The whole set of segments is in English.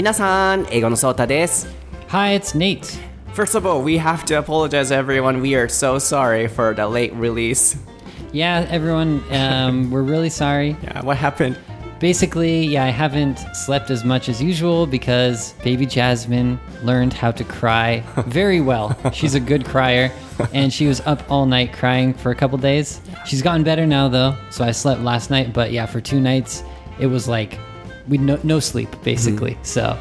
皆さん、英語のソータです。Hi, it's Nate. First of all, we have to apologize, everyone. We are so sorry for the late release. Yeah, everyone, um, we're really sorry. Yeah, what happened? Basically, yeah, I haven't slept as much as usual because baby Jasmine learned how to cry very well. She's a good crier, and she was up all night crying for a couple days. She's gotten better now, though, so I slept last night, but yeah, for two nights, it was like we no, no sleep basically. Mm-hmm. So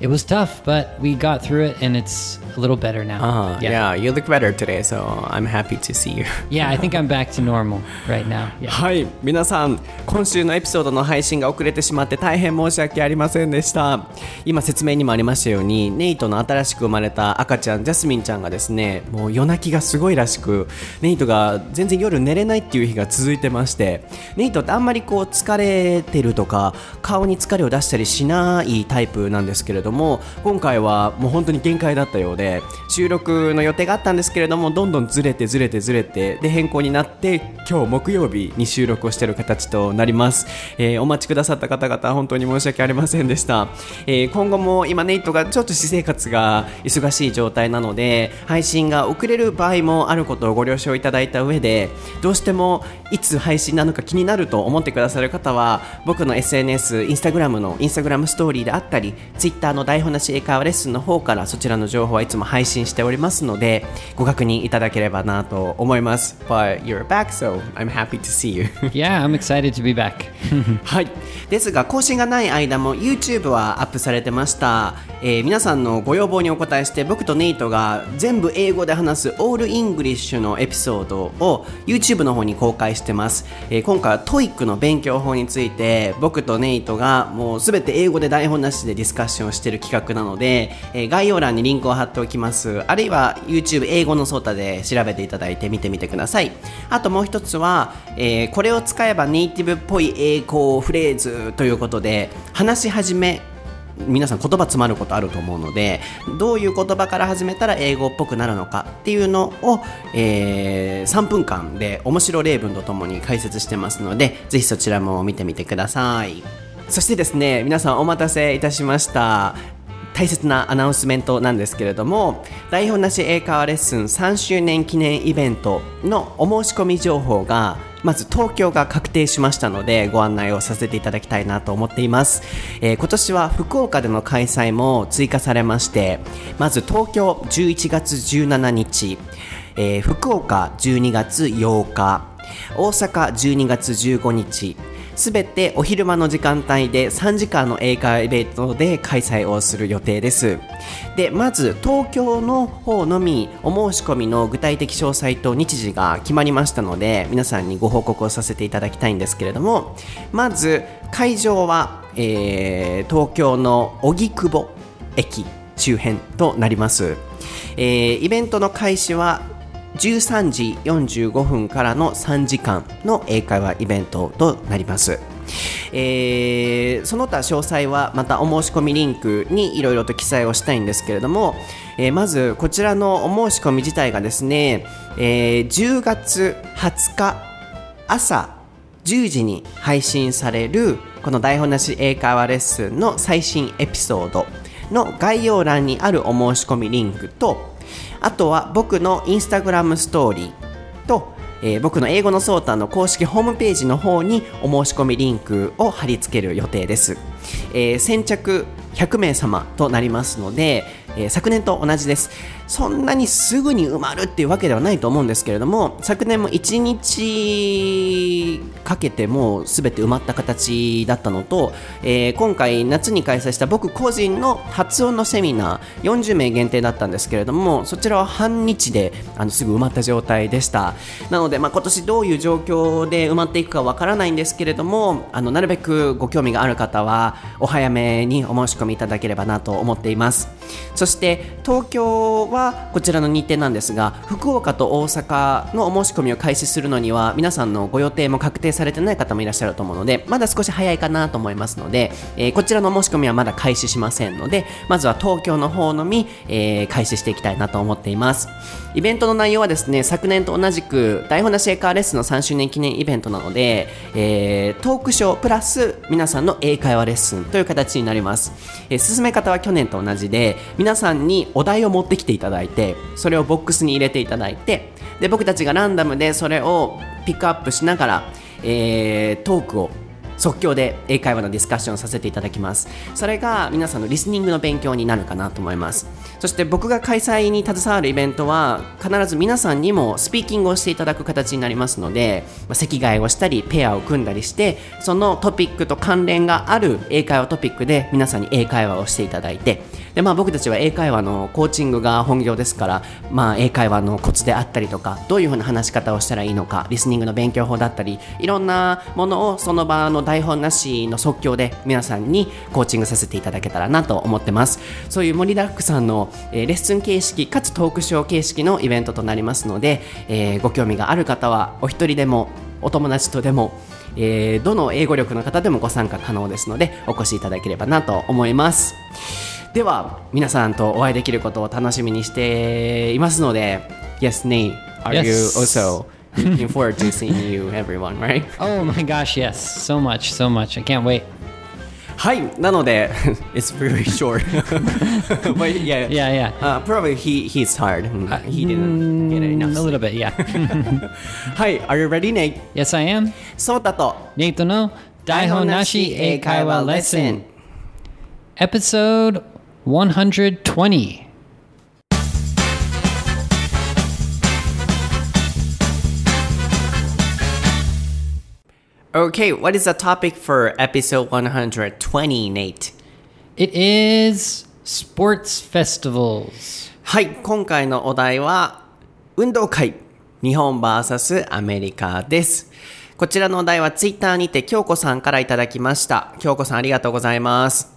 it was tough, but we got through it, and it's a little better now. Uh, yeah. yeah, you look better today, so I'm happy to see you. yeah, I think I'm back to normal right now. Yeah. はい、皆さん、今週のエピソードの配信が遅れてしまって大変申し訳ありませんでした。今説明にもありましたように、ネイトの新しく生まれた赤ちゃん、ジャスミンちゃんがですね、もう夜泣きがすごいらしく、ネイトが全然夜寝れないっていう日が続いてまして、ネイトってあんまりこう疲れてるとか、顔に疲れを出したりしないタイプなんですけれどども今回はもう本当に限界だったようで収録の予定があったんですけれどもどんどんずれてずれてずれてで変更になって今日木曜日に収録をしてる形となります、えー、お待ちくださった方々本当に申し訳ありませんでした、えー、今後も今ネイトがちょっと私生活が忙しい状態なので配信が遅れる場合もあることをご了承いただいた上でどうしてもいつ配信なのか気になると思ってくださる方は僕の SNS インスタグラムのインスタグラムストーリーであったり Twitter の台本なし英会話レッスンの方からそちらの情報はいつも配信しておりますのでご確認いただければなと思います。But you're back so I'm happy to see you. Yeah I'm excited to be back. はい。ですが更新がない間も YouTube はアップされてました、えー、皆さんのご要望にお答えして僕とネイトが全部英語で話すオールイングリッシュのエピソードを YouTube の方に公開してます、えー、今回は TOEIC の勉強法について僕とネイトがもうすべて英語で台本なしでディスカッションしてしてる企画なので、えー、概要欄にリンクを貼っておきます。あるいは YouTube 英語のソータで調べていただいて見てみてください。あともう一つは、えー、これを使えばネイティブっぽい英語フレーズということで話し始め皆さん言葉詰まることあると思うのでどういう言葉から始めたら英語っぽくなるのかっていうのを、えー、3分間で面白例文とともに解説してますのでぜひそちらも見てみてください。そしてですね皆さんお待たせいたしました大切なアナウンスメントなんですけれども台本なし英会話レッスン3周年記念イベントのお申し込み情報がまず東京が確定しましたのでご案内をさせていただきたいなと思っています、えー、今年は福岡での開催も追加されましてまず東京11月17日、えー、福岡12月8日大阪12月15日すべてお昼間の時間帯で3時間の英会話イベントで開催をする予定です。でまず東京の方のみお申し込みの具体的詳細と日時が決まりましたので皆さんにご報告をさせていただきたいんですけれどもまず会場は、えー、東京の荻窪駅周辺となります、えー、イベントの開始は13時45分からの3時間の英会話イベントとなります。えー、その他詳細はまたお申し込みリンクにいろいろと記載をしたいんですけれども、えー、まずこちらのお申し込み自体がですね、えー、10月20日朝10時に配信されるこの台本なし英会話レッスンの最新エピソードの概要欄にあるお申し込みリンクとあとは僕のインスタグラムストーリーと、えー、僕の英語のソータの公式ホームページの方にお申し込みリンクを貼り付ける予定です、えー、先着100名様となりますので、えー、昨年と同じです。そんなにすぐに埋まるっていうわけではないと思うんですけれども昨年も1日かけてもう全て埋まった形だったのと、えー、今回夏に開催した僕個人の発音のセミナー40名限定だったんですけれどもそちらは半日であのすぐ埋まった状態でした。なので、まあ、今年どういう状況で埋まっていくかわからないんですけれどもあのなるべくご興味がある方はお早めにお申し込みいただければなと思っています。そして東京はこちらの日程なんですが福岡と大阪のお申し込みを開始するのには皆さんのご予定も確定されてない方もいらっしゃると思うのでまだ少し早いかなと思いますので、えーこちらの申し込みはまだ開始しませんのでまずは東京の方のみ、えー開始していきたいなと思っています。イベントの内容はですね昨年と同じく台本なしエカーレッスンの3周年記念イベントなので、えートークショープラス皆さんの英会話レッスンという形になります、え進め方は去年と同じで皆さんにお題を持ってきていたただいてそれをボックスに入れていただいてで僕たちがランダムでそれをピックアップしながら、えートークを即興で英会話のディスカッションさせていただきます。それが皆さんのリスニングの勉強になるかなと思います。そして僕が開催に携わるイベントは必ず皆さんにもスピーキングをしていただく形になりますので、まあ席替えをしたりペアを組んだりしてそのトピックと関連がある英会話トピックで皆さんに英会話をしていただいてで、まあ、僕たちは英会話のコーチングが本業ですから、まあ、英会話のコツであったりとかどういうふうな話し方をしたらいいのかリスニングの勉強法だったりいろんなものをその場の台本なしの即興で皆さんにコーチングさせていただけたらなと思ってます。そういう盛りだくさんの、えーレッスン形式かつトークショー形式のイベントとなりますので、えーご興味がある方はお一人でもお友達とでもえーどの英語力の方でもご参加可能ですのでお越しいただければなと思います。では皆さんとお会いできることを楽しみにしていますので Yes, Nate, are you Yes. also looking forward to seeing you everyone, right? Oh my gosh, yes. So much, so much. I can't wait. はいなので It's very short But yeah, Yeah, yeah. Uh, probably he, he's tired He didn't get Mm, enough a little bit, yeah. はい Are you ready, Nate? yes, I am. そうだと Nate no Daihon Nashi Eikaiwa Lesson. Episode 120. Okay, what is the topic for episode 120, Nate? It is sports festivals. はい、今回のお題は、運動会、日本 VS アメリカです。こちらのお題はツイッターにて京子さんからいただきました。京子さんありがとうございます。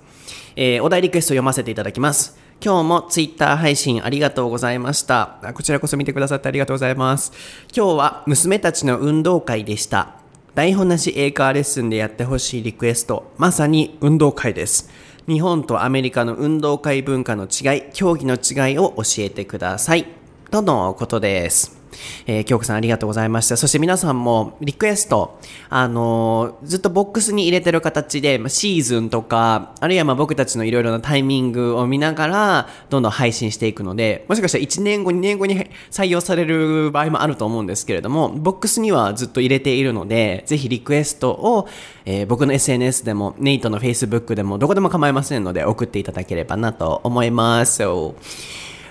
えーお題リクエスト読ませていただきます。今日もツイッター配信ありがとうございました。こちらこそ見てくださってありがとうございます。今日は娘たちの運動会でした。台本なし英会話レッスンでやってほしいリクエスト、まさに運動会です。日本とアメリカの運動会文化の違い、競技の違いを教えてください。とのことです。えー、京子さんありがとうございました。そして皆さんもリクエスト、あのーずっとボックスに入れてる形で、まシーズンとか、あるいはまあ僕たちのいろいろなタイミングを見ながら、どんどん配信していくので、もしかしたら1年後、2年後に採用される場合もあると思うんですけれども、ボックスにはずっと入れているので、ぜひリクエストを、えー僕の SNS でも、ネイトの Facebook でも、どこでも構いませんので、送っていただければなと思います。So,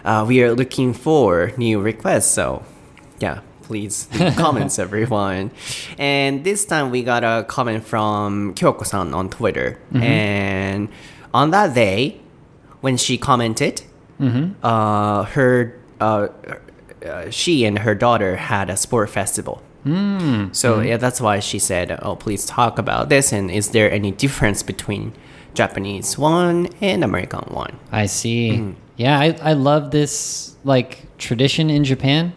uh, we are looking for new requests, so yeah, please leave comments, everyone. And this time we got a comment from Kyoko-san on Twitter, and on that day, when she commented, uh, her, uh, uh, she and her daughter had a sport festival. So yeah, that's why she said, "Oh, please talk about this. And is there any difference between Japanese one and American one?" I see. Yeah, I, I love this like tradition in Japan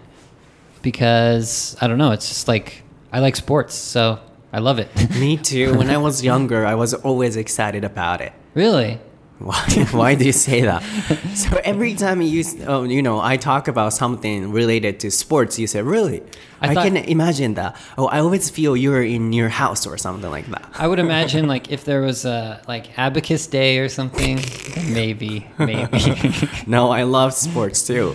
because I don't know, it's just like I like sports, so I love it. Me too. When I was younger, I was always excited about it. really? Why? Why do you say that? So every time you, oh, you know, I talk about something related to sports, you say, "Really?" I I, thought- can imagine that. Oh, I always feel you're in your house or something like that. I would imagine like if there was a like abacus day or something, maybe, maybe. No, I love sports too.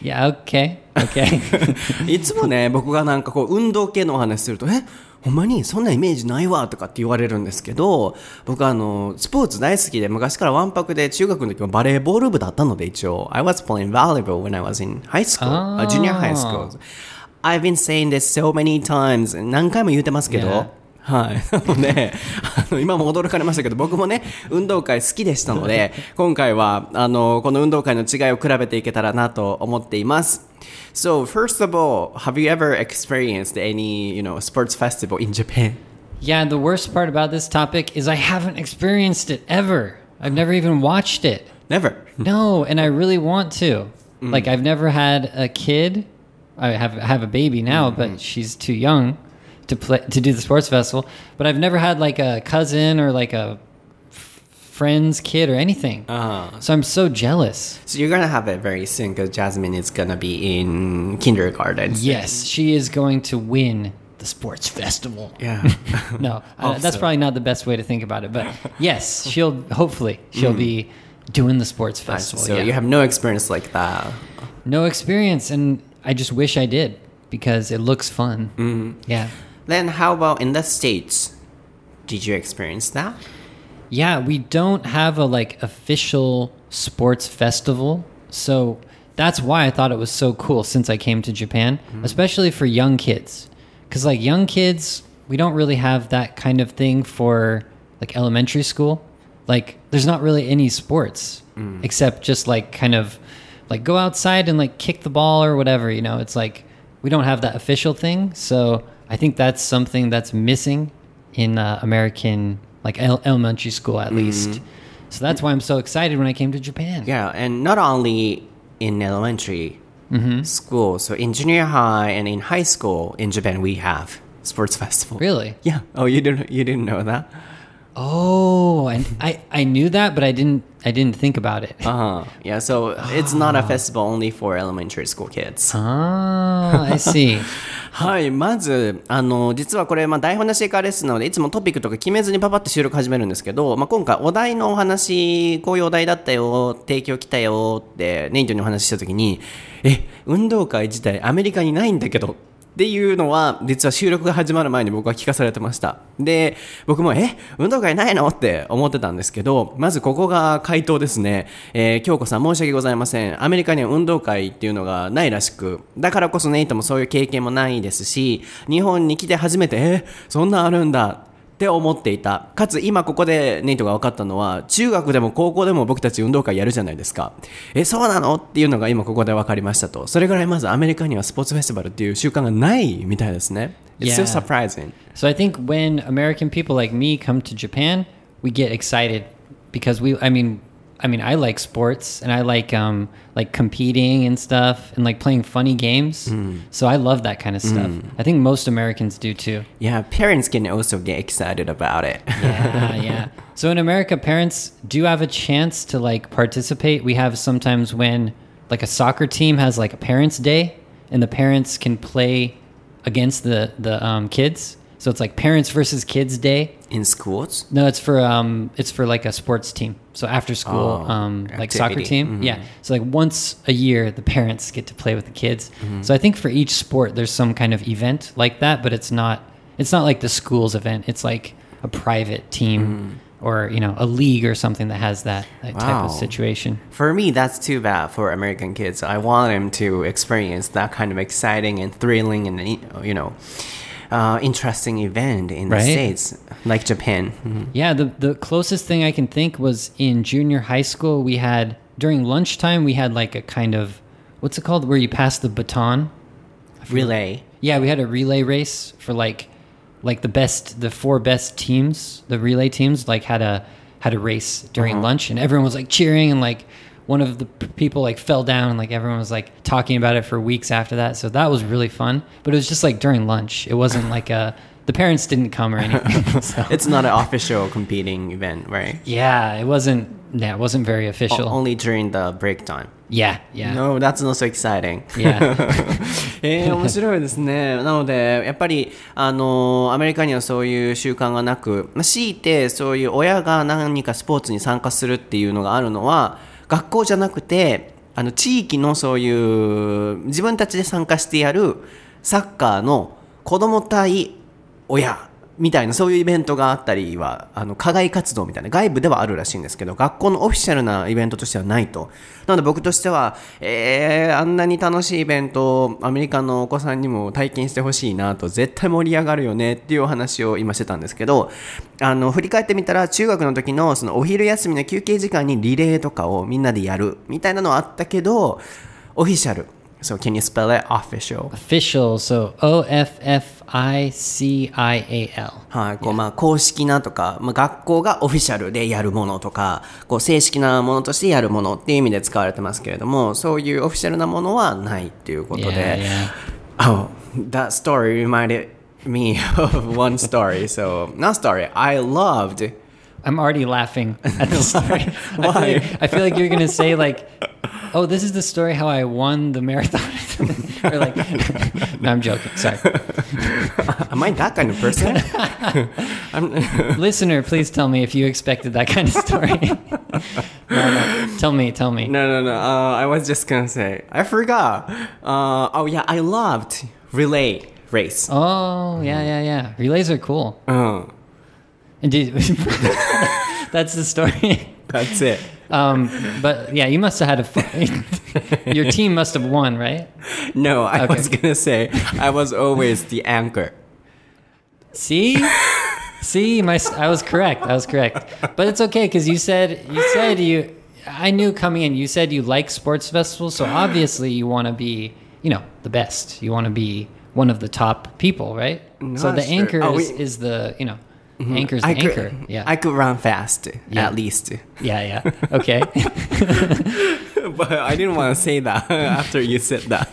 yeah, okay. Okay. いつもね、僕がなんかこう運動系のお話すると、えほんまにそんなイメージないわとかって言われるんですけど、僕あの、スポーツ大好きで、昔からワンパクで中学の時もバレーボール部だったので一応、I was playing volleyball when I was in high school, uh, junior high school. I've been saying this so many times. 何回も言うてますけど.はい。なので、あの、今も驚かれましたけど、僕もね、運動会好きでしたので、今回は、あの、この運動会の違いを比べていけたらなと思っています。So, first of all, have you ever experienced any, you know, sports festival in Japan? yeah, the worst part about this topic is I haven't experienced it ever. I've never even watched it. Never. No, and I really want to. Like I've never had a kid. I have I have a baby now, but she's too young. To play to do the sports festival. But I've never had like a cousin or like a friend's kid or anything. Uh-huh. So I'm so jealous. So you're gonna have it very soon because Jasmine is gonna be in kindergarten. Yes, she is going to win the sports festival. Yeah. No, uh, that's probably not the best way to think about it. But yes, she'll hopefully she'll be doing the sports festival. Mm. so yeah. you have no experience like that. no experience, and I just wish I did because it looks fun. Mm-hmm. Yeah, Then how about in the States? Did you experience that? yeah. We don't have a like official sports festival, so that's why I thought it was so cool since I came to Japan, mm-hmm. especially for young kids. Because like young kids, we don't really have that kind of thing for like elementary school. Like there's not really any sports mm. except just like kind of like go outside and like kick the ball or whatever. You know, it's like we don't have that official thing. So I think that's something that's missing in uh, American like el- elementary school at least. So that's why I'm so excited when I came to Japan. Yeah, and not only in elementary school, so in junior high and in high school in Japan we have sports festival. Really? Yeah. Oh, you didn't you didn't know that? Oh, and I I knew that, but I didn't I didn't think about it. Uh huh. Yeah. So it's not a festival only for elementary school kids. Ah, I see. はい、まず、あの、実はこれ、まあ、台本なしエカーレッスンなので、いつもトピックとか決めずにパパって収録始めるんですけど、まあ、今回お題のお話、こういうお題だったよ、提供来たよって、ネイトにお話ししたときに、え、運動会自体アメリカにないんだけど、っっていうのは、実は収録が始まる前に僕は聞かされてました。で、僕も、え、運動会ないの？って思ってたんですけど、まずここが回答ですね。えー京子さん申し訳ございません。アメリカには運動会っていうのがないらしく、だからこそネイトもそういう経験もないですし、日本に来て初めて、え、そんなあるんだ。って思っていた。かつ今ここでネイトが分かったのは、中学でも高校でも僕たち運動会やるじゃないですか。え、そうなの？っていうのが今ここで分かりましたと。それぐらいまずアメリカにはスポーツフェスティバルっていう習慣がないみたいですね。It's Yeah. so surprising. So I think when American people like me come to Japan, we get excited because we I mean I mean I like sports and I like um like competing and stuff and like playing funny games. So I love that kind of stuff. I think most Americans do too. Yeah, parents can also get excited about it. Yeah, yeah. So in America, parents do have a chance to like participate. We have sometimes when like a soccer team has like a parents' day, and the parents can play against the the um, kids. So it's like parents versus kids day. In schools? No, it's for um, it's for like a sports team. So after school, Oh, um, like soccer team. Yeah. So like once a year, the parents get to play with the kids. So I think for each sport, there's some kind of event like that, but it's not it's not like the school's event. It's like a private team or you know a league or something that has that, that type of situation. For me, that's too bad for American kids. I want them to experience that kind of exciting and thrilling and, you know, uh, interesting event in the Right. States, like Japan. Mhm. Yeah, the the closest thing I can think was in junior high school. We had during lunchtime we had like a kind of what's it called where you pass the baton. Relay. Yeah, we had a relay race for like like the best the four best teams, the relay teams like had a had a race during lunch and everyone was like cheering and like one of the p- people like fell down and like everyone was like talking about it for weeks after that. So that was really fun, but it was just like during lunch. It wasn't like a the parents didn't come or anything. so. It's not an official competing event, right? Yeah, it wasn't yeah, it wasn't very official. O- only during the break time. yeah, yeah. No, that's not so exciting. Yeah. えー、面白いですね。なので、やっぱり、あのアメリカにはそういう習慣がなく、まあ、強いてそういう親が何かスポーツに参加するっていうのがあるのは、 学校じゃなくて、あの、地域のそういう、自分たちで参加してやるサッカーの子供対親みたいなそういうイベントがあったりはあの課外活動みたいな外部ではあるらしいんですけど学校のオフィシャルなイベントとしてはないと。なので僕としては、えー、あんなに楽しいイベントをアメリカのお子さんにも体験してほしいなと絶対盛り上がるよねっていうお話を今してたんですけどあの振り返ってみたら中学の時のそのお昼休みの休憩時間にリレーとかをみんなでやるみたいなのはあったけどオフィシャル。So can you spell it official? Official, so O F F I C I A L. はい、こうまあ公式なとか、まあ、学校がオフィシャルでやるものとか、こう正式なものとしてやるものっていう意味で使われてますけれども、そういうオフィシャルなものはないっていうことで、Yeah, yeah. Oh, that story reminded me of one story. So, not story. I loved. I'm already laughing at the story. I, feel Why? like, I feel like you're gonna say like, "Oh, this is the story how I won the marathon," or like, "No, I'm joking. Sorry, Am I that kind of person? Listener. Please tell me if you expected that kind of story. no, no. Tell me, tell me. no, no, no. Uh, I was just gonna say. I forgot. Uh, oh, yeah. I loved relay race. Oh, yeah, yeah, yeah. Relays are cool. Uh, And did, that's the story. that's it. Um, but yeah, you must have had a fun. Your team must have won, right? No, I Okay. was gonna say I was always the anchor. See, see, my I was correct. I was correct. But it's okay because you said you said you. I knew coming in. You said you like sports festivals, so obviously you want to be, you know, the best. You want to be one of the top people, right? so the sure. anchor Oh, is, we- is the you know, anchor's the I could, anchor. Yeah, I could run fast Yeah. at least. yeah, yeah. Okay. but I didn't want to say that after you said that.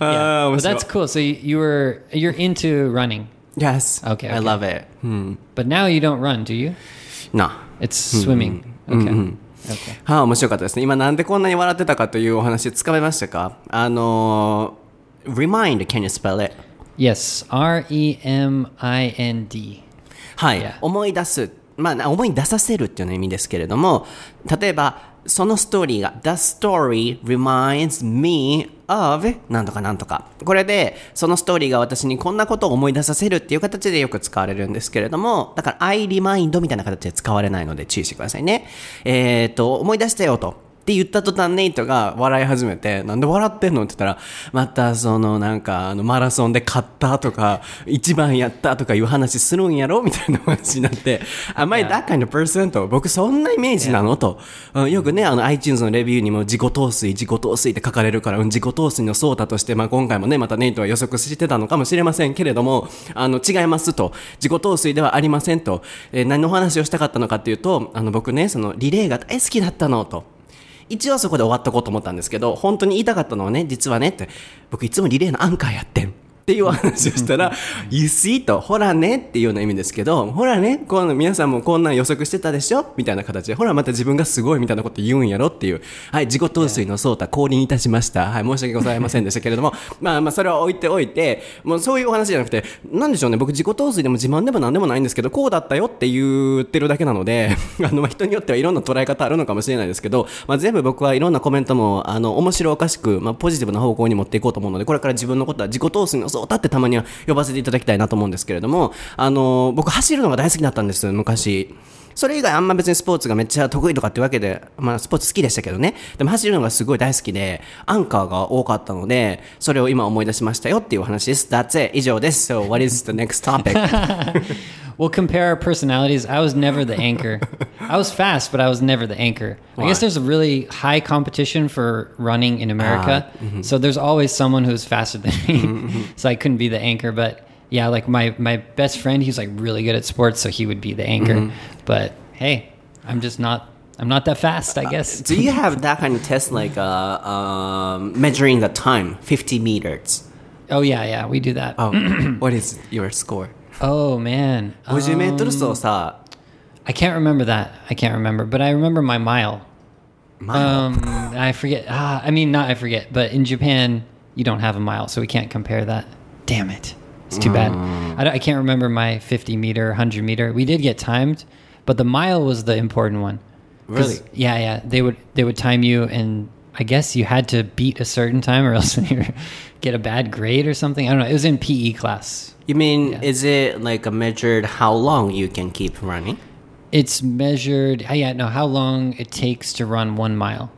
yeah. Uh, But that's cool. So you, you were you're into running, yes. Okay, I okay. love it. Hmm. but now you don't run, do you? No. Hmm. It's swimming. Okay. Okay. はあ、面白かったですね。今なんでこんなに笑ってたかというお話つかめましたかあのー、remind, can you spell it? Yes. R E M I N D. はい、思い出す、まあ、思い出させるっていうような意味ですけれども、例えば、そのストーリーが、The story reminds me of なんとかなんとか。これで、そのストーリーが私にこんなことを思い出させるっていう形でよく使われるんですけれども、だから I remind みたいな形で使われないので注意してくださいね。えっ、と、思い出したよと。って言った途端ネイトが笑い始めて、なんで笑ってんのって言ったら、またそのなんかあのマラソンで勝ったとか、一番やったとかいう話するんやろみたいな話になって、Am I that kind of person? と、僕そんなイメージなのと、うんよくね、あの iTunes のレビューにも自己陶酔、自己陶酔って書かれるから、うん自己陶酔のソータとして、まあ今回もね、またネイトは予測してたのかもしれませんけれども、あの違いますと、自己陶酔ではありませんと、えー何のお話をしたかったのかっていうと、あの僕ね、そのリレーが大好きだったのと。一応そこで終わっとこうと思ったんですけど、本当に言いたかったのはね、実はねって、僕いつもリレーのアンカーやってん。っていうお話をしたら、You see と、ほらねっていうような意味ですけど、ほらね、この皆さんもこんなん予測してたでしょ？みたいな形で、ほらまた自分がすごいみたいなこと言うんやろっていう、はい、自己陶酔のソータ降臨いたしました。はい、申し訳ございませんでしたけれども、まあまあそれは置いておいて、もうそういうお話じゃなくて、なんでしょうね、僕自己陶酔でも自慢でもなんでもないんですけど、こうだったよって言ってるだけなので、あの、まあ人によってはいろんな捉え方あるのかもしれないですけど、まあ全部僕はいろんなコメントも、あの、面白おかしく、まあポジティブな方向に持っていこうと思うので、これから自分のことは自己陶酔のソータってたまには呼ばせていただきたいなと思うんですけれども、あの、僕走るのが大好きだったんです、昔。それ以外あんま別にスポーツがめっちゃ得意とかってわけで、まあスポーツ好きでしたけどね。でも走るのがすごい大好きで、アンカーが多かったので、それを今思い出しましたよっていうお話です。That's it. 以上です。So what is the next topic? We'll compare our personalities. I was never the anchor. I was fast, but I was never the anchor. I guess there's a really high competition for running in America. So there's always someone who's faster than me. so I couldn't be the anchor. But yeah, like my, my best friend, he's like really good at sports. So he would be the anchor. But hey, I'm just not, I'm not that fast, I guess. Do you have that kind of test like uh, um, measuring the time, 50 meters? Oh, yeah, yeah, we do that. Oh, what is your score? Oh, man. 50メートル走さ、 I can't remember that. I can't remember, but I remember my mile. マイル Um, I forget. Ah, I mean, not I forget, but in Japan, you don't have a mile, so we can't compare that. Damn it. It's too bad. I, don't- I can't remember my 50 meter, 100 meter. We did get timed, but the mile was the important one. Really? Yeah, yeah. They would they would time you, and I guess you had to beat a certain time, or else you get a bad grade or something. I don't know. It was in PE class. You mean, is it like a measured how long you can keep running? It's measured. ah, Yeah, no, how long it takes to run one mile,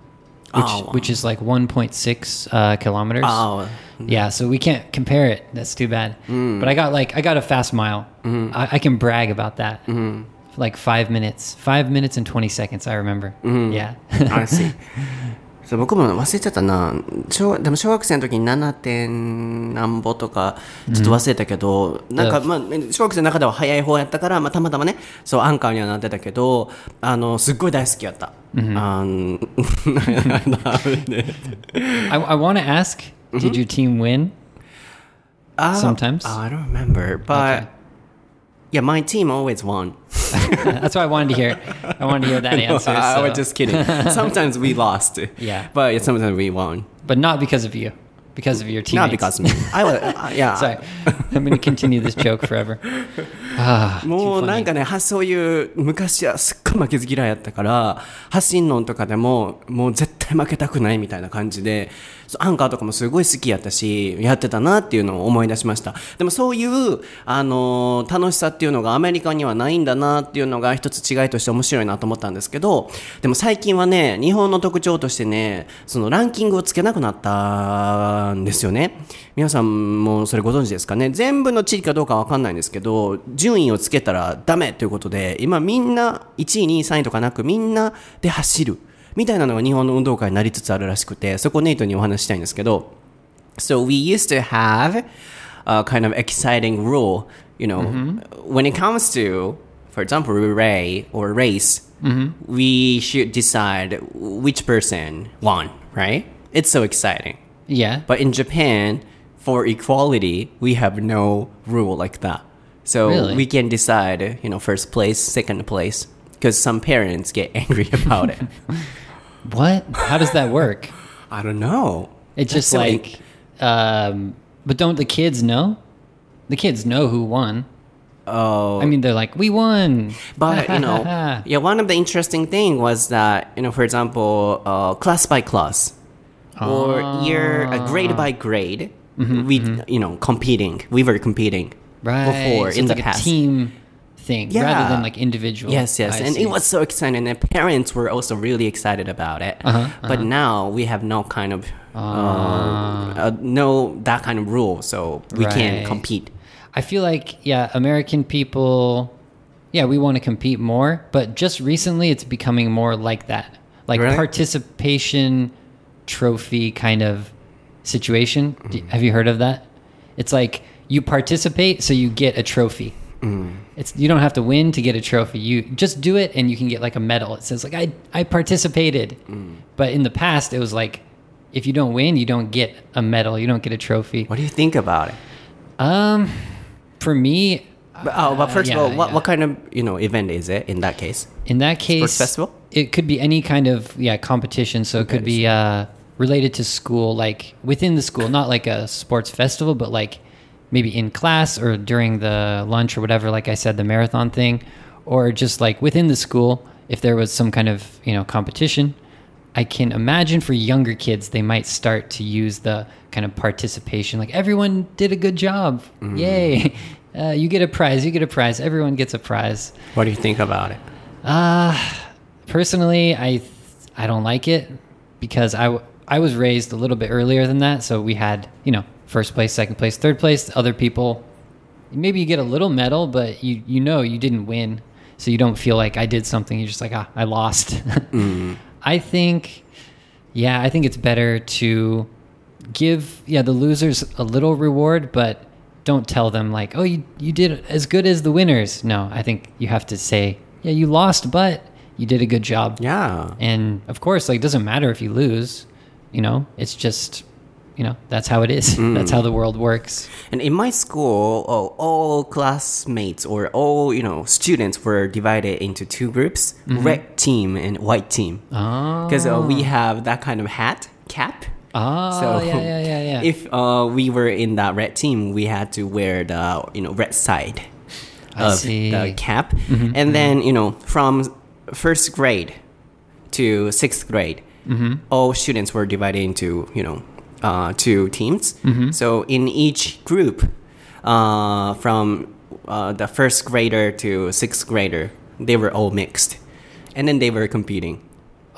which Oh, wow. which is like 1.6 uh, kilometers. Oh, Yeah, so we can't compare it. That's too bad. Mm. But I got like I got a fast mile. Mm-hmm. I, I can brag about that Like five minutes, five minutes and twenty seconds. I remember. Mm-hmm. Yeah. I see. そう僕も忘れちゃったな小でも小学生の時に7点なんぼとかちょっと忘れたけど、なんか、まあ、小学生の中では早い方やったから、まあ、たまたまねそうアンカーにはなってたけどあのすっごい大好きやった、あの I, I want to ask. Mm-hmm. Did your team win? Ah, sometimes. I don't remember, but Okay. yeah, my team always won. That's what I wanted to hear. I wanted to hear that answer. I so- was just kidding. Sometimes we lost. Yeah. but sometimes we won. but not because of you, because of your teammates. Not because of me. I was, uh, yeah. Sorry, I'm going to continue this joke forever. Ah, too もう funny. なんかね、はそういう昔はすっごい負けず嫌いやったから、発信論とかでももう絶対 負けたくないみたいな感じで、アンカーとかもすごい好きやったし、やってたなっていうのを思い出しました。でもそういう、あの楽しさっていうのがアメリカにはないんだなっていうのが一つ違いとして面白いなと思ったんですけど、でも最近はね、日本の特徴としてね、そのランキングをつけなくなったんですよね。皆さんもそれご存知ですかね。全部の地域かどうかわかんないんですけど、順位をつけたらダメということで、今みんな1位、2位、3位とかなくみんなで走る。みたいなのが日本の運動会になりつつあるらしくて、そこネイトにお話ししたいんですけど、So we used to have a kind of exciting rule, you know, when it comes to, for example, relay or race, we should decide which person won, right? It's so exciting. Yeah. But in Japan, for equality, we have no rule like that. So Really? we can decide, you know, first place, second place, because some parents get angry about it. What? How does that work? I don't know. It's That's just so like, um, but don't the kids know? The kids know who won. Oh. I mean, they're like, we won. But you know, yeah, one of the interesting thing was that you know, for example, uh, class by class, or year uh, grade by grade, we you know competing. We were competing right. before So in the like past. a team thing rather than like individual. Yes, yes, I and see. it was so exciting, and parents were also really excited about it. Uh-huh, But now we have no kind of uh, uh, no that kind of rule, so we Right. can't compete. I feel like, yeah, American people, yeah, we want to compete more, but just recently it's becoming more like that. Like Really? participation trophy kind of situation. Mm-hmm. have you heard of that? It's like you participate, so you get a trophy. Mm. It's you don't have to win to get a trophy. You just do it, and you can get like a medal. It says like I I participated. Mm. But in the past, it was like if you don't win, you don't get a medal. You don't get a trophy. What do you think about it? Um, for me, But, oh, but first yeah, of all, what, yeah. what kind of you know event is it in that case? in that case, festival? it could be any kind of yeah competition. So it could be uh, related to school, like within the school, not like a sports festival, but like maybe in class or during the lunch or whatever. Like I said, the marathon thing, or just like within the school, if there was some kind of you know competition. I can imagine for younger kids, they might start to use the kind of participation, like everyone did a good job, yay! Uh, you get a prize, you get a prize, everyone gets a prize. What do you think about it? Uh, personally, I I don't like it because I w- I was raised a little bit earlier than that, so we had you know first place, second place, third place. Other people, maybe you get a little medal, but you you know you didn't win, so you don't feel like I did something. You're just like ah, I lost. I think, yeah, I think it's better to give yeah the losers a little reward, but don't tell them like oh you you did as good as the winners. No, I think you have to say yeah you lost, but you did a good job. Yeah. And of course, like, it doesn't matter if you lose. You know, it's just, you know, that's how it is. That's how mm. the world works. And in my school, oh, all classmates or all you know students were divided into two groups: mm-hmm. red team and white team. Ah. Oh, Because uh, we have that kind of hat cap. oh, So yeah, yeah, yeah, yeah. if uh, we were in that red team, we had to wear the you know red side I of see. the cap, mm-hmm, and mm-hmm. then you know from first grade to sixth grade, all students were divided into you know uh, two teams. So in each group, uh, from uh, the first grader to sixth grader, they were all mixed, and then they were competing.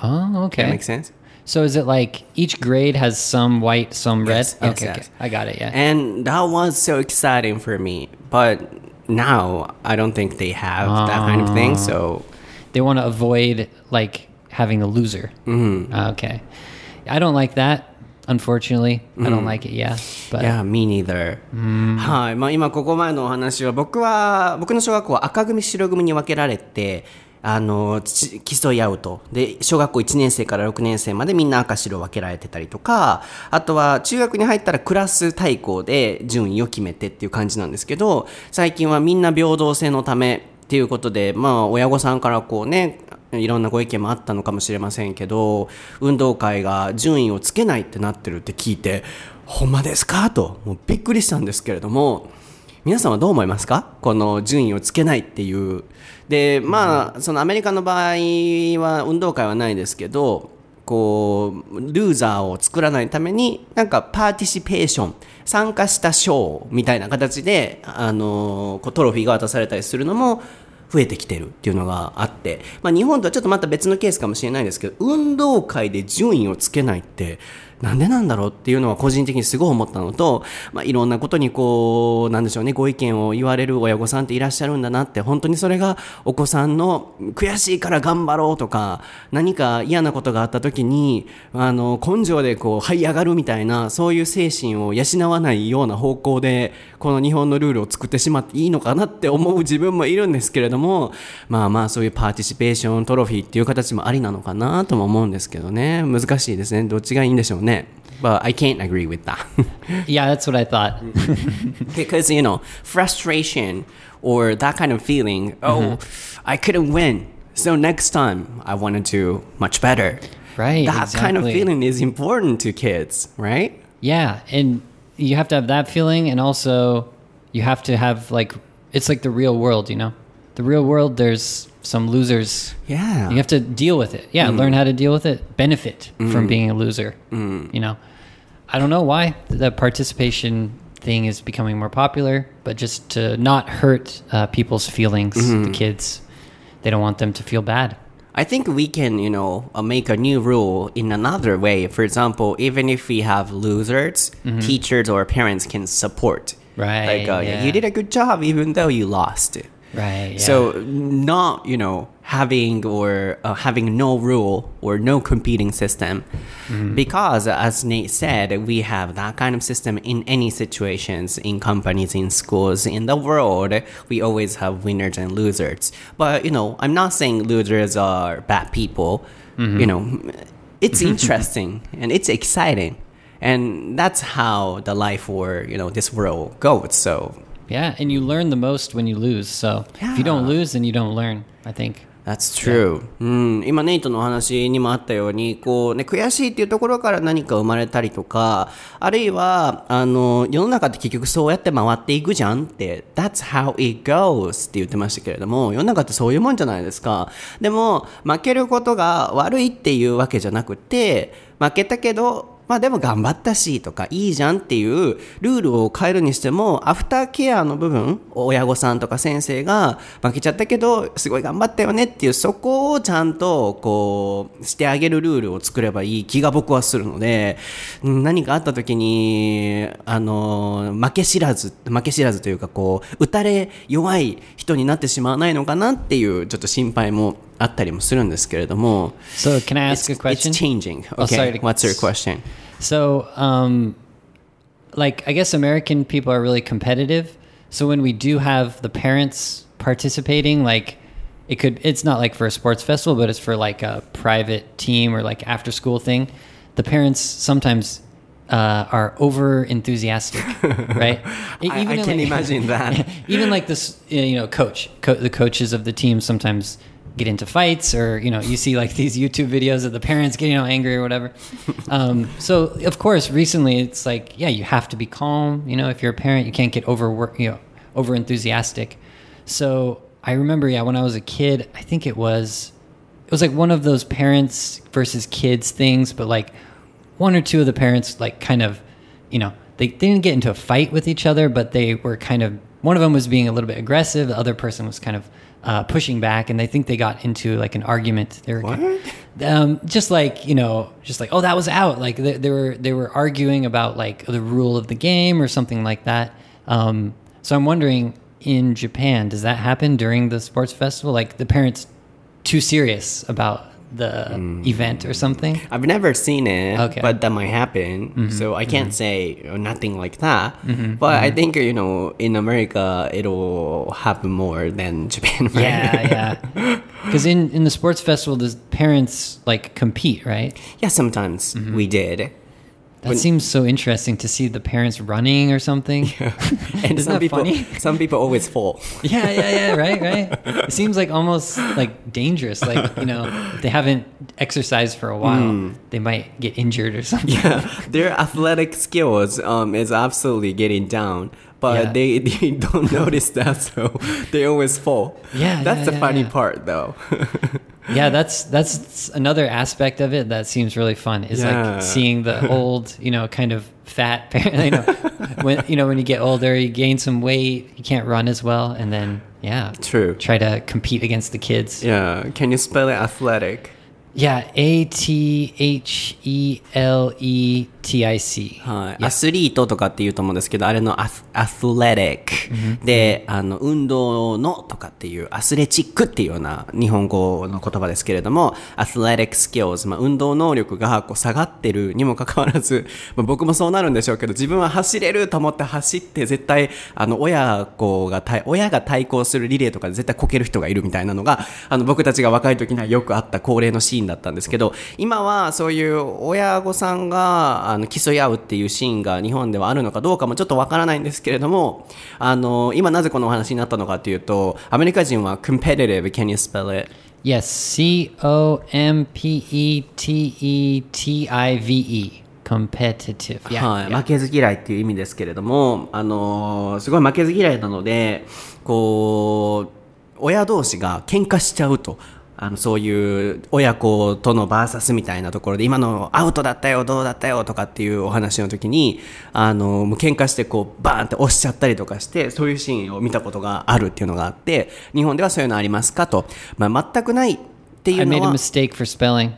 oh, That okay. makes sense. So is it like each grade has some white, some red? Yes, yes, okay, yes. okay. I got it. Yeah. And that was so exciting for me. But now I don't think they have that kind of thing. So they want to avoid like having a loser. Mm-hmm. Okay. I don't like that. Unfortunately, I don't like it. Yeah. But yeah, me neither. はい。まあ今ここまでのお話は僕は、僕の小学校は赤組白組に分けられて、あの、ち競い合うと。で、小学校1年生から6年生までみんな赤白分けられてたりとか、あとは中学に入ったらクラス対抗で順位を決めてっていう感じなんですけど、最近はみんな平等性のためっていうことで、まあ、親御さんからこうね、いろんなご意見もあったのかもしれませんけど、運動会が順位をつけないってなってるって聞いて、ほんまですか？と、もうびっくりしたんですけれども、皆さんはどう思いますか？この順位をつけないっていう。で、まあ、そのアメリカの場合は運動会はないですけど、こう、ルーザーを作らないために、なんかパーティシペーション、参加した賞みたいな形で、あの、こうトロフィーが渡されたりするのも、増えてきてるっていうのがあって、まあ、日本とはちょっとまた別のケースかもしれないですけど運動会で順位をつけないってなんでなんだろうっていうのは個人的にすごい思ったのと、まあ、いろんなことにこう、なんでしょうね、ご意見を言われる親御さんっていらっしゃるんだなって、本当にそれがお子さんの悔しいから頑張ろうとか、何か嫌なことがあった時に、あの、根性でこう、這い上がるみたいな、そういう精神を養わないような方向で、この日本のルールを作ってしまっていいのかなって思う自分もいるんですけれども、まあまあそういうパーティシペーショントロフィーっていう形もありなのかなとも思うんですけどね。難しいですね。どっちがいいんでしょうね。But I can't agree with that. Yeah, that's what I thought. because, you know, frustration or that kind of feeling, oh, mm-hmm. I couldn't win. So next time I want to do much better. Right, That kind of feeling is important to kids, right? Yeah, and you have to have that feeling, and also you have to have like it's like the real world, you know. The real world, there's some losers. Yeah. You have to deal with it. Yeah, learn how to deal with it. Benefit from being a loser. You know, I don't know why the participation thing is becoming more popular, but just to not hurt uh, people's feelings, the kids, they don't want them to feel bad. I think we can, you know, uh, make a new rule in another way. For example, even if we have losers, teachers or parents can support. Right, Like, uh, yeah. you did a good job even though you lost. Right. So not you know having or uh, having no rule or no competing system, because as Nate said, we have that kind of system in any situations in companies, in schools, in the world. We always have winners and losers. But you know, I'm not saying losers are bad people. You know, it's interesting and it's exciting. And that's how the life or you know this world goes. So Yeah, and you learn the most when you lose. So if you don't lose, then you don't learn. I think. That's true. うん、今ネイトのお話にもあったように、こうね、悔しいっていうところから何か生まれたりとか、あるいは、あの、世の中って結局そうやって回っていくじゃんって、That's how it goes って言ってましたけれども、世の中ってそういうもんじゃないですか。でも、負けることが悪いっていうわけじゃなくて、負けたけど、まあでも頑張ったしとかいいじゃんっていうルールを変えるにしてもアフターケアの部分親御さんとか先生が負けちゃったけどすごい頑張ったよねっていうそこをちゃんとこうしてあげるルールを作ればいい気が僕はするので何かあった時にあの負け知らず負け知らずというかこう打たれ弱い人になってしまわないのかなっていうちょっと心配もあったりもするんですけれども So can I ask It's, a question? it's changing. Oh, Okay, sorry to- what's your question? So, um, like, I guess American people are really competitive. So when we do have the parents participating, like, it could, it's not like for a sports festival, but it's for like a private team or like after school thing. The parents sometimes uh, are over enthusiastic, right? E- I- I in, can imagine that. even like this, you know, coach, co- the coaches of the team sometimes get into fights, or you know, you see like these YouTube videos of the parents getting all angry or whatever. Um, so of course, recently it's like, yeah, you have to be calm. You know, if you're a parent, you can't get over, you know, over enthusiastic. So I remember, yeah, when I was a kid, I think it was, it was like one of those parents versus kids things, but like one or two of the parents like kind of you know they, they didn't get into a fight with each other but they were kind of one of them was being a little bit aggressive the other person was kind of uh, pushing back and they think they got into like an argument. They were What? um, just like you know just like oh that was out. Like they, they were they were arguing about like the rule of the game or something like that. Um, so i'm wondering in japan does that happen during the sports festival? Like the parents too serious about the mm. event or something I've never seen it, Okay. but that might happen. Mm-hmm. So I can't mm-hmm. say uh, nothing like that. Mm-hmm. But I think you know, in America, it'll happen more than Japan. right? Yeah, yeah. Because in in the sports festival, the parents like compete, right? Yeah, sometimes we did. That When- seems so interesting to see the parents running or something. Yeah. And Isn't some that people, funny? some people always fall. yeah, yeah, yeah, right, right. It seems like almost like dangerous. Like you know, if they haven't exercised for a while, Hmm. they might get injured or something. Yeah, their athletic skills um, is absolutely getting down, but Yeah. they, they don't notice that, so they always fall. Yeah, that's yeah, the yeah, funny part, though. Yeah, that's that's another aspect of it that seems really fun. Is Yeah. like seeing the old, you know, kind of fat parent. You know, when you know when you get older, you gain some weight, you can't run as well, and then yeah, True. try to compete against the kids. Yeah, can you spell it athletic? Yeah, A T H E L E T I C. はい、アスリートとかって言うと思うんですけど、あれのアスアスレティック、で、あの、運動のとかっていう、アスレチックっていうような日本語の言葉ですけれども、アスレティックスキルズ、まあ、運動能力がこう下がってるにもかかわらず、まあ、僕もそうなるんでしょうけど、自分は走れると思って走って、絶対、あの、親子が対、親が対抗するリレーとかで絶対こける人がいるみたいなのが、あの、僕たちが若い時にはよくあった恒例のシーンだったんですけど、今はそういう親御さんが、あの、競い合うっていうシーンが日本ではあるのかどうかもちょっとわからないんですけれども、あの、今なぜこのお話になったのかというと、アメリカ人は competitive, can you spell it? Yes, C O M P E T E T I V E. Competitive. Yeah, はい、yeah. 負けず嫌いっていう意味ですけれども、あのーすごい負けず嫌いなので、こう、親同士が喧嘩しちゃうと。あのそういう親子とのバーサスみたいなところで今のアウトだったよどうだったよとかっていうお話の時にあのもう喧嘩してこうバーンって押しちゃったりとかしてそういうシーンを見たことがあるっていうのがあって日本ではそういうのありますかと、まあ、全くないっていうの made a mistake for spelling.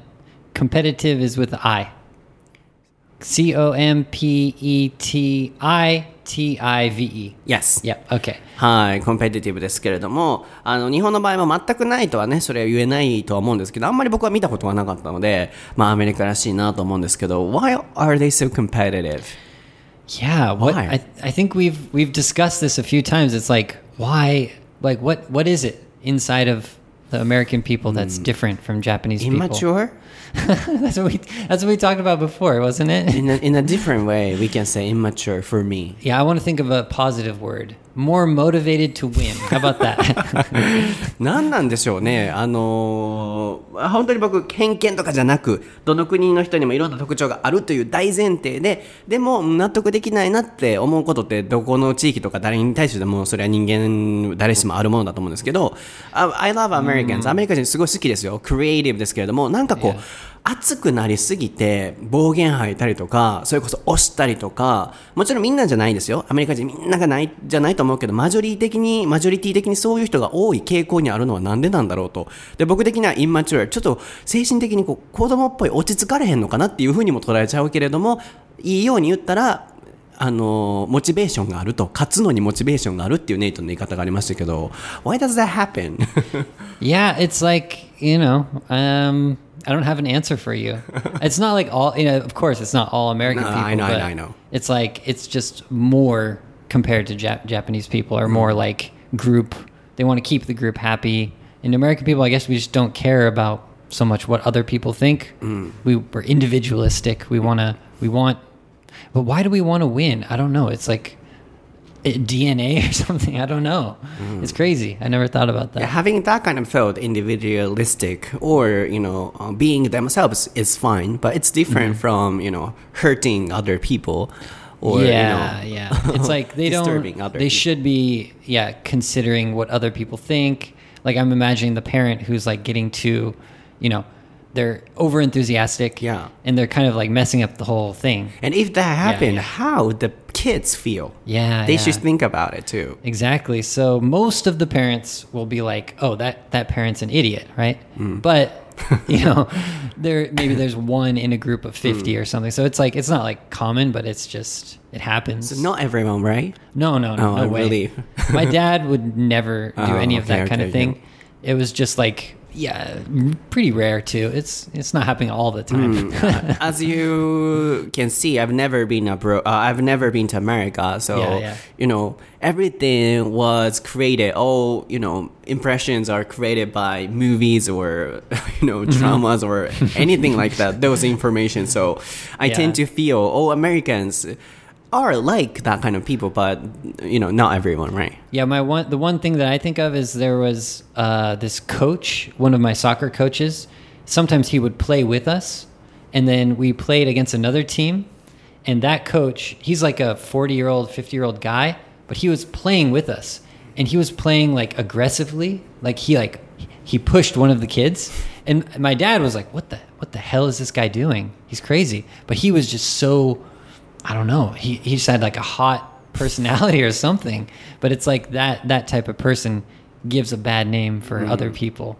Competitive is with I. C O M P E T I T I V E. Yes Yep. Okay. はい、コンペティティブですけれども、あの、日本の場合も全くないとはね、それは言えないとは思うんですけど、あんまり僕は見たことがなかったので、まあ、アメリカらしいなと思うんですけど、Why are they so competitive? Yeah. What Why? I, I think we've we've discussed this a few times. It's like why like what what is it inside of the American people that's hmm. different from Japanese people? Immature? that's what we that's what we talked about before, wasn't it? In a, in a different way, we can say immature for me. Yeah, I want to think of a positive word. More motivated to win. How about that? 何なんでしょうね。あのー本当に僕、偏見とかじゃなく、どの国の人にもいろんな特徴があるという大前提で、でも納得できないなって思うことって、どこの地域とか誰に対しても、それは人間、誰しもあるものだと思うんですけど、あ I love Americans、アメリカ人すごい好きですよ。クリエイティブですけれども、なんかこう.熱くなりすぎて暴言吐いたりとかそれこそ押したりとかもちろんみんなじゃないですよ。アメリカ人みんながないじゃないと思うけどマジョリティ的にマジョリティ的にそういう人が多い傾向にあるのはなんでなんだろうと。で僕的にはインマチュアちょっと精神的にこう子供っぽい落ち着かれへんのかなっていうふうにも捉えちゃうけれどもいいように言ったらあのモチベーションがあると。勝つのにモチベーションがあるっていうネイトの言い方がありましたけど。Why does that happen? Yeah, it's like, you know, um, I don't have an answer for you. It's not like all, you know, of course, it's not all American No, people. I know, I know, I know. It's like, it's just more compared to Jap- Japanese people are more mm. like group. They want to keep the group happy. And American people, I guess we just don't care about so much what other people think. Mm. We, we're individualistic. We want to, we want, but why do we want to win? I don't know. It's like, DNA or something. I don't know. It's crazy. I never thought about that. having that kind of thought individualistic or you know uh, being themselves is fine but it's different Mm-hmm. from you know hurting other people or yeah, you know yeah. It's like they disturbing don't. other They people. should be, yeah, considering what other people think. Like I'm imagining the parent who's like getting to, you know, they're over enthusiastic. Yeah. and they're kind of like messing up the whole thing. and if that happened yeah. how the kids feel Yeah, they yeah. should think about it too Exactly. So most of the parents will be like, "Oh, that that parent's an idiot," right? Hmm. But you know, there maybe there's one in a group of hmm. 50 or something. So it's like it's not like common, but it's just it happens. not everyone right No, no, no, Oh, no way. My dad would never do Oh, any of oh, that kind okay, of thing. okay. It was just like Yeah, pretty rare too. It's it's not happening all the time. As you can see, I've never been abroad. Uh, I've never been to America, so Yeah, yeah. you know everything was created. All you know impressions are created by movies or you know Mm-hmm. or anything like that. Those information. So I Yeah. tend to feel all Americans are like that kind of people, but you know not everyone, right? Yeah, my one the one thing that I think of is there was uh, this coach, one of my soccer coaches. Sometimes he would play with us, and then we played against another team. And that coach, he's like a forty year old, fifty year old guy, but he was playing with us, and he was playing like aggressively, like he like he pushed one of the kids, and my dad was like, "What the what the hell is this guy doing? He's crazy." But he was just so I don't know. He he just had like a hot personality or something. But it's like that that type of person gives a bad name for Mm. other people.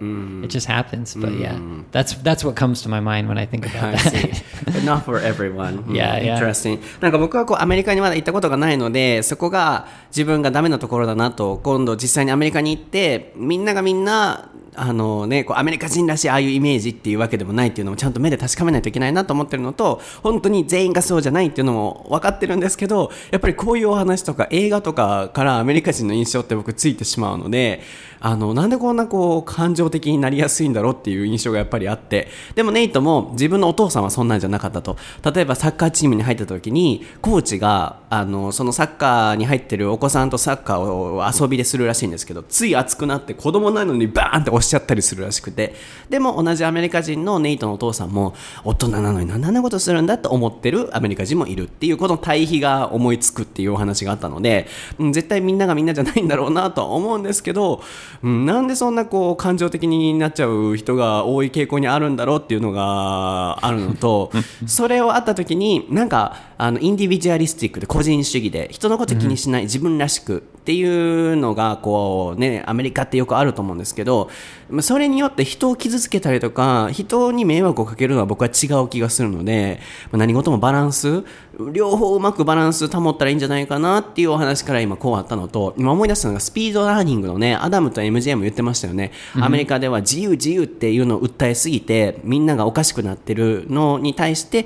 It just happens. But yeah, that's that's what comes to my mind when I think about I see. that. But not for everyone. Yeah, yeah. Interesting. なんか僕はこうアメリカにまだ行ったことがないので、そこが自分がダメなところだなと、今度実際にアメリカに行って、みんながみんな、 あのね、こうアメリカ人らしいああいうイメージっていうわけでもないっていうのもちゃんと目で確かめないといけないなと思ってるのと、本当に全員がそうじゃないっていうのも分かってるんですけど、やっぱりこういうお話とか映画とかからアメリカ人の印象って僕ついてしまうので、あの、なんでこんなこう感情的になりやすいんだろうっていう印象がやっぱりあって、でもネイトも自分のお父さんはそんなんじゃなかったと。例えばサッカーチームに入った時に、コーチが、あの、そのサッカーに入ってるお子さんとサッカーを遊びでするらしいんですけど、つい熱くなって子供なのにバーンって押しちゃったりするらしくて、でも同じアメリカ人のネイトのお父さんも、大人なのになんであんなことするんだと思ってるアメリカ人もいるっていう、この対比が思いつくっていうお話があったので、うん絶対みんながみんなじゃないんだろうなとは思うんですけど、うんなんでそんなこう感情的になっちゃう人が多い傾向にあるんだろうっていうのがあるのと、それをあった時に、なんか、あの、インディビジュアリスティックで個人主義で、人のこと気にしない、自分らしくっていうのが、こうね、アメリカってよくあると思うんですけど、まあそれによって人を傷つけたりとか、人に迷惑をかけるのは僕は違う気がするので、まあ何事もバランス、両方うまくバランス保ったらいいんじゃないかなっていうお話から今こうあったのと、今思い出したのがスピードラーニングのね、アダムと MJ も言ってましたよね。アメリカでは自由自由っていうのを訴えすぎて、みんながおかしくなってるのに対して、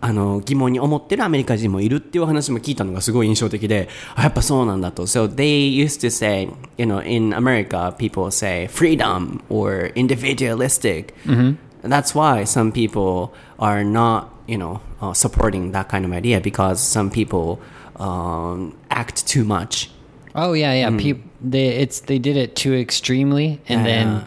あの疑問に思ってるアメリカ人もいるっていう話も聞いたのがすごい印象的で、あやっぱそうなんだと。So they used to say, you know, in America, people say freedom or individualistic. That's why some people are not, you know, uh, supporting that kind of idea because some people um, act too much. Oh yeah, yeah. Peop they it's they did it too extremely, and Yeah, then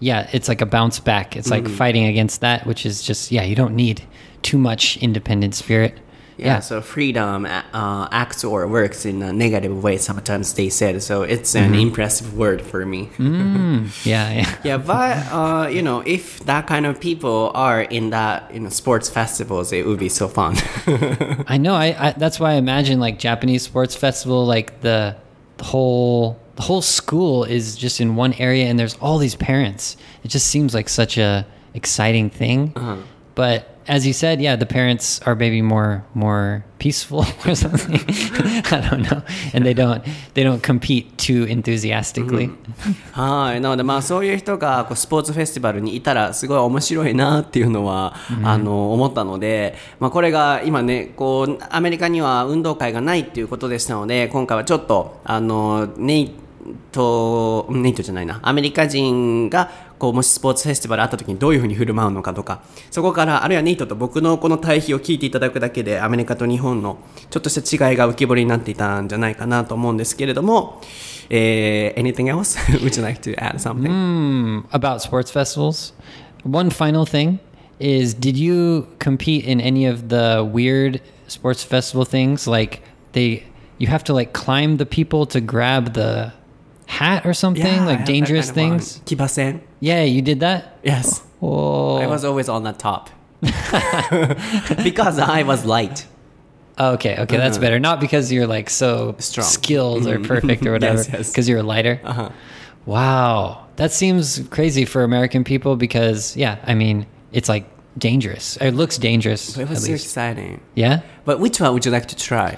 yeah, it's like a bounce back. It's like fighting against that, which is just yeah, you don't need too much independent spirit. Yeah, so freedom uh, acts or works in a negative way. Sometimes they said so. It's an impressive word for me. yeah, yeah. Yeah, but uh, you know, if that kind of people are in that you know sports festivals, it would be so fun. I know. I, I that's why I imagine like Japanese sports festival, like the the whole the whole school is just in one area, and there's all these parents. It just seems like such a exciting thing. But as you said, yeah, the parents are maybe more more peaceful or something. I don't know, and they don't they don't compete too enthusiastically. はい、なのでまあそういう人がこうスポーツフェスティバルにいたらすごい面白いなっていうのは、あの思ったので、まあこれが今ねこうアメリカには運動会がないっていうことでしたので、今回はちょっとあのネイトネイトじゃないなアメリカ人がこうもしスポーツフェスティバルあった時にどういうふうに振る舞うのかとかそこからあるいはネイトと僕のこの対比を聞いていただくだけでアメリカと日本のちょっとした違いが浮き彫りになっていたんじゃないかなと思うんですけれども、えー anything else? Would you like to add something、mm, about sports festivals. One final thing is did you compete in any of the weird sports festival things like they you have to like climb the people to grab the hat or something Yeah, like dangerous kind of one. things? Kibasen? Yeah, you did that? Yes. Oh. I was always on the top. because I was light. Okay, okay, that's better. Not because you're like so Strong. skilled or perfect or whatever, Yes, yes. because you're lighter. Uh-huh. Wow, that seems crazy for American people because yeah, I mean it's like dangerous. It looks dangerous. It was so exciting. Yeah, But which one would you like to try?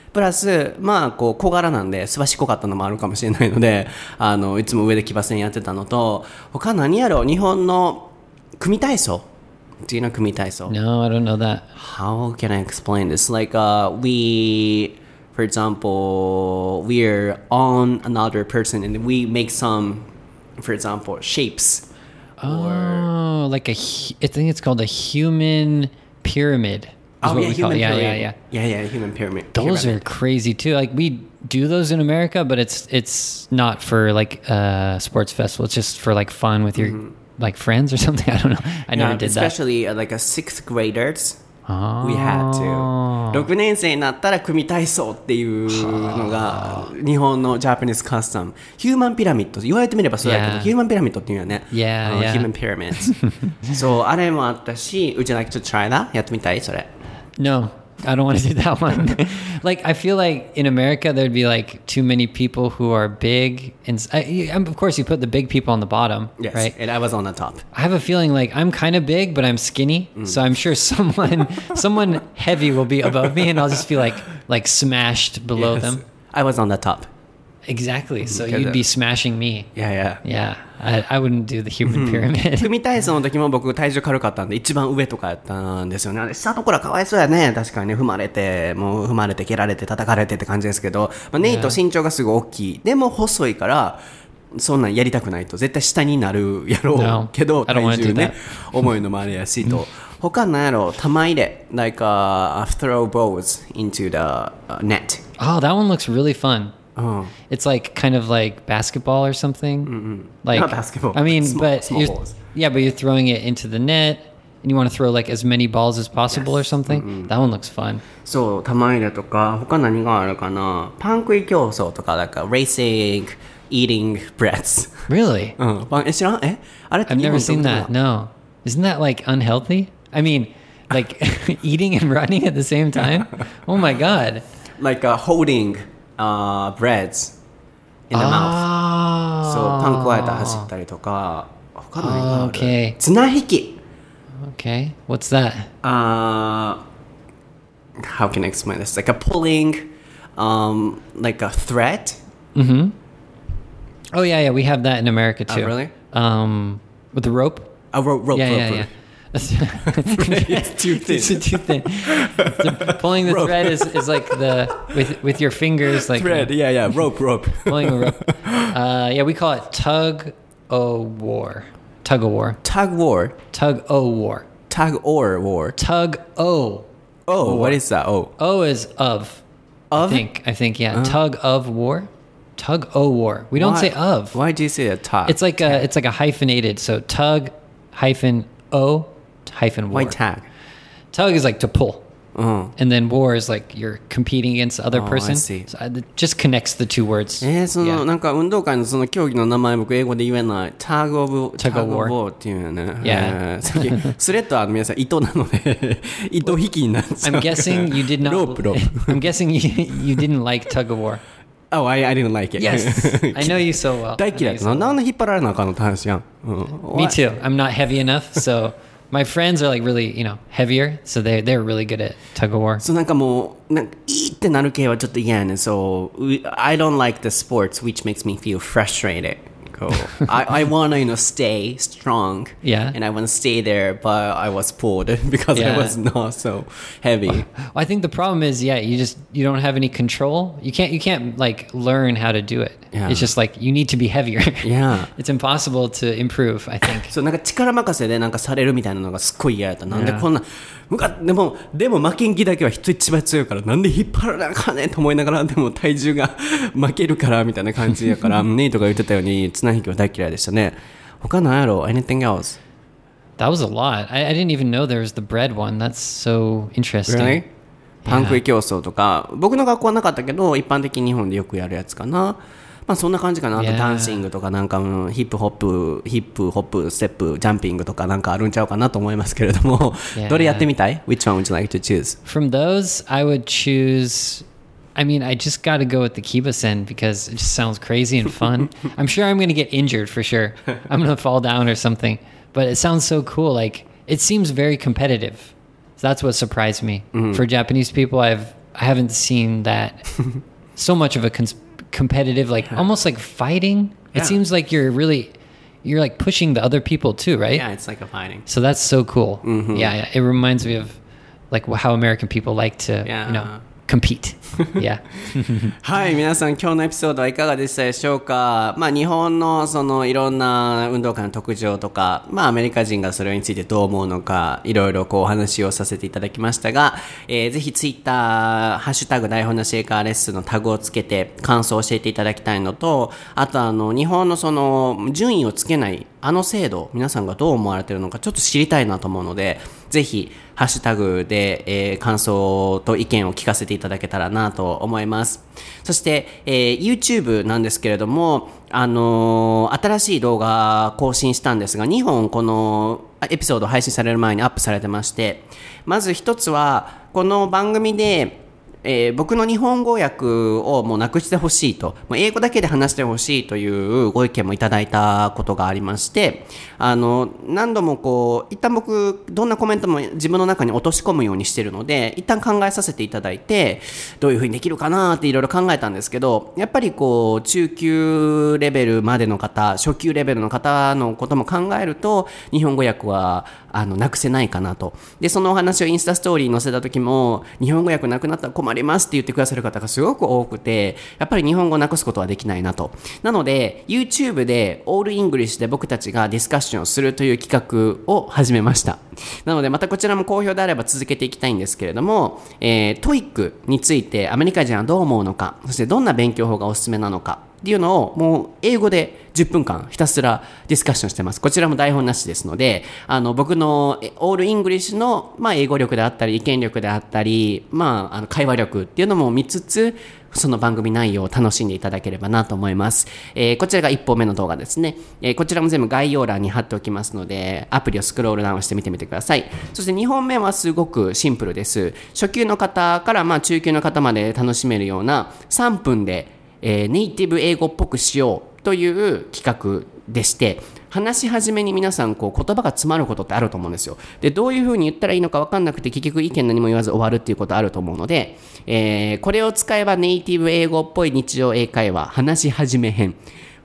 プラス、まあ、こう、小柄なんで、すばしっこかったのもあるかもしれないので、あの、いつも上で騎馬戦やってたのと、他何やろう日本の組体操。Do you know 組体操 No, I don't know that. how can I explain this? Like, uh, we, for example, we're on another person and we make some, for example, shapes. Oh, like a. I think it's called a human pyramid. is Oh, what yeah, we call human it. Yeah, pyramid. yeah, yeah. Yeah, yeah, human pyramid. Those pyramid. are crazy too. Like we do those in America, but it's it's not for like a sports festival. It's just for like fun with your like friends or something. I don't know. I never Yeah, did that. especially uh, like a sixth graders. Oh. We had to. 6年生になったら組体操っていうのが日本のジャパニーズカスタム。ヒューマンピラミッド。言われてみればそうだけど、 Yeah. ヒューマンピラミッドっていうよね。 Yeah, あの yeah. ヒューマンピラミッド。そう、あれもあったし、Would you like to try that? やってみたいそれ。 No, I don't want to do that one. like I feel like in America there'd be like too many people who are big, and I- you- um, of course you put the big people on the bottom, Yes, right? and I was on the top. I have a feeling like I'm kind of big, but I'm skinny, mm. so I'm sure someone someone heavy will be above me, and I'll just be like like smashed below Yes. them. I was on the top. Exactly. So you'd be smashing me. Yeah, yeah. I, wouldn't do the human pyramid. 組体操の時も僕体重軽かったんで一番上とかやったんですよね。下のとはかわいそうやね。確かにね。踏まれて、もう踏まれて、蹴られて、叩かれてって感じですけど、まあ、ネイト身長がすごい大きい。でも細いから、そんなやりたくないと絶対下になるやろうけど、no, 体重ね。重い のもあれやしと。他なんやろう？玉入れ。なんか、throw balls into the net. Oh, that one looks really fun. うん。 It's like kind of like basketball or something. Like Not basketball. I mean, Small- but small you're, balls. yeah, but you're throwing it into the net, and you want to throw like as many balls as possible or something. That one looks fun. そう、玉入れとか、他何があるかなパン食い競争とか、なんか、racing, eating breads. Really? うん、パン、え、知らんえあれって I've 日本 never seen 独 that. 特な No, isn't that like unhealthy? I mean, like eating and running at the same time. Oh my god. like、uh, holding、 uh, breads in the mouth. そう、パン加えて走ったりとか、他何がある Okay. 綱引き。 Okay. What's that? Uh, how can I explain this? Like a pulling, um, like a thread. Oh yeah, yeah. We have that in America too. really? Um, with the rope. A rope, rope, yeah, rope, yeah, rope. yeah. It's too thin. It's too thin. The- pulling the Rope. thread is, is like the with with your fingers like Thread, yeah, yeah, rope, rope. pulling a rope. Uh, yeah, we call it tug o war. Tug o war. Tug war. Tug o war. Tug or war. Tug o. Oh, what is that? Oh. O is of. Of? I think. I think yeah. Tug of war. Tug o war. We don't Why- say of. Why do you say a tug? It's like a it's like a hyphenated. So tug hyphen o hyphen war. White tag. Tug is like to pull. Oh. And then war is like you're competing against the other Oh, I person. see. So uh, it just connects the two words. Eh, えー、その、Yeah. なんか運動会のその競技の名前僕英語で言えない。タグオブ、タ Tug グ of オ War Yeah. えーさっきスレッドは皆さん糸なので、糸引きになるんですよ I'm guessing you did not. Rope, rope. I'm guessing you you didn't like tug of war. Oh, I, I didn't like it. Yes, I know you so well. 大 I know 嫌い you だった so な。なんで引っ張られなあかんのって話やん。うん well. Me too. I'm not heavy enough, so my friends are like really, you know, heavier, so they they're really good at tug of war. そうなんかもう、なんかいいってなる系はちょっと嫌やねん。そう、we- I don't like the sports which makes me feel frustrated. Mexico. I, I want to you know stay strong. Yeah. And I want to stay there, but I was pulled because yeah. I was not so heavy. Well, I think the problem is, yeah, you just you don't have any control. You can't you can't like learn how to do it. Yeah. It's just like you need to be heavier. Yeah. it's impossible to improve. I think. そうなんか力任せでなんかされるみたいなのがすっいやっ。なんでこんな。でもでも負けん気だけは人一番強いからなんで引っ張らなあかんねんと思いながらでも体重が負けるからみたいな感じやからネイトが言ってたようにつ7匹は大嫌いでしたね。他なやろ ?Anything else? That was a lot. I, I didn't even know there was the bread one. That's so interesting. Really? パン食い競争とか、僕の学校はなかったけど、一般的に日本でよくやるやつかな。まあそんな感じかな。あとダンシングとかなんか、ヒップホップ、ヒップホップ、ステップ、ジャンピングとかなんかあるんちゃうかなと思いますけれども、どれやってみたい ?Which one would you like to choose? From those, I would choose I mean, I just got to go with the Kiba-sen because it just sounds crazy and fun. I'm sure I'm going to get injured for sure. I'm going to fall down or something. But it sounds so cool. Like it seems very competitive. So that's what surprised me. Mm-hmm. For Japanese people, I've I haven't seen that so much of a cons- competitive, like almost like fighting. Yeah. It seems like you're really you're like pushing the other people too, right? Yeah, it's like a fighting. So that's so cool. Mm-hmm. Yeah, yeah, it reminds me of like how American people like to, Yeah. you know, compete. yeah. はい、皆さん今日のエピソードはいかがでしたでしょうか？まあ日本のそのいろんな運動会の特徴とか、まあアメリカ人がそれについてどう思うのか、いろいろこうお話をさせていただきましたが、えーぜひツイッター、ハッシュタグ台本なし英会話レッスンのタグをつけて感想を教えていただきたいのと、あとあの日本のその順位をつけないあの制度、皆さんがどう思われているのかちょっと知りたいなと思うので、ぜひハッシュタグで、えー感想と意見を聞かせていただけたらなと思います。そして、えー YouTube なんですけれども、あのー新しい動画更新したんですが、2本このエピソード配信される前にアップされてまして、まず1つは、この番組で、えー僕の日本語訳をもうなくしてほしいと、もう英語だけで話してほしいというご意見もいただいたことがありまして、あの、何度もこう、一旦僕、どんなコメントも自分の中に落とし込むようにしてるので、一旦考えさせていただいて、どういうふうにできるかなっていろいろ考えたんですけど、やっぱりこう、中級レベルまでの方、初級レベルの方のことも考えると、日本語訳は、あの、なくせないかなと。で、そのお話をインスタストーリーに載せた時も、日本語訳なくなったら困りますって言ってくださる方がすごく多くて、やっぱり日本語をなくすことはできないなと。なので、YouTube でオールイングリッシュで僕たちがディスカッションをするという企画を始めました。なので、またこちらも好評であれば続けていきたいんですけれども、えー、トイックについてアメリカ人はどう思うのか、そしてどんな勉強法がおすすめなのか、っていうのをもう英語で10分間ひたすらディスカッションしてます。こちらも台本なしですので、あの僕のオールイングリッシュの、まあ、英語力であったり、意見力であったり、まあ、あの会話力っていうのも見つつ、その番組内容を楽しんでいただければなと思います。えーこちらが1本目の動画ですね。えーこちらも全部概要欄に貼っておきますので、アプリをスクロールダウンしてみてみてください。そして2本目はすごくシンプルです。初級の方からまあ中級の方まで楽しめるような3分でえーネイティブ英語っぽくしようという企画でして、話し始めに皆さんこう言葉が詰まることってあると思うんですよ。で、どういう風に言ったらいいのか分かんなくて結局意見何も言わず終わるっていうことあると思うので、えーこれを使えばネイティブ英語っぽい日常英会話、話し始め編。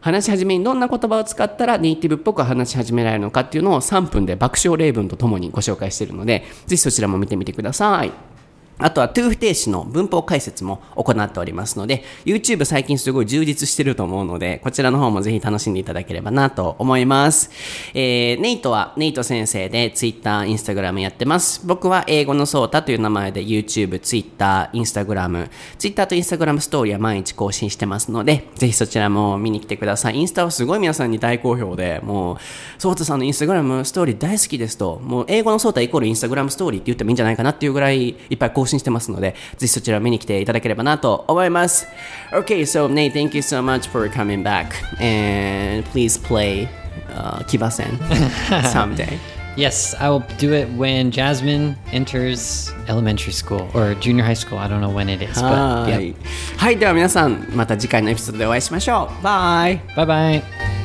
話し始めにどんな言葉を使ったらネイティブっぽく話し始められるのかっていうのを3分で爆笑例文とともにご紹介しているので、ぜひそちらも見てみてください。あとは to 不定詞の文法解説も行っておりますので、YouTube 最近すごい充実してると思うので、こちらの方もぜひ楽しんでいただければなと思います。えー、ネイトはネイト先生で Twitter、Instagram やってます。僕は英語のソータという名前で YouTube、Twitter、Instagram、Twitter と Instagram ストーリーは毎日更新してますので、ぜひそちらも見に来てください。インスタはすごい皆さんに大好評で、もう、ソータさんの Instagram ストーリー大好きですと、もう英語のソータイコール Instagram ストーリーって言ってもいいんじゃないかなっていうぐらいいっぱい更新してますので、ぜひそちらを見に来ていただければなと思います。Okay, so Nate, thank you so much for coming back. And please play uh, Kiba-sen someday. Yes, I will do it when Jasmine enters elementary school or junior high school. I don't know when it is, は but い yeah. はい、では皆さん、また次回のエピソードでお会いしましょう。バイ Bye bye.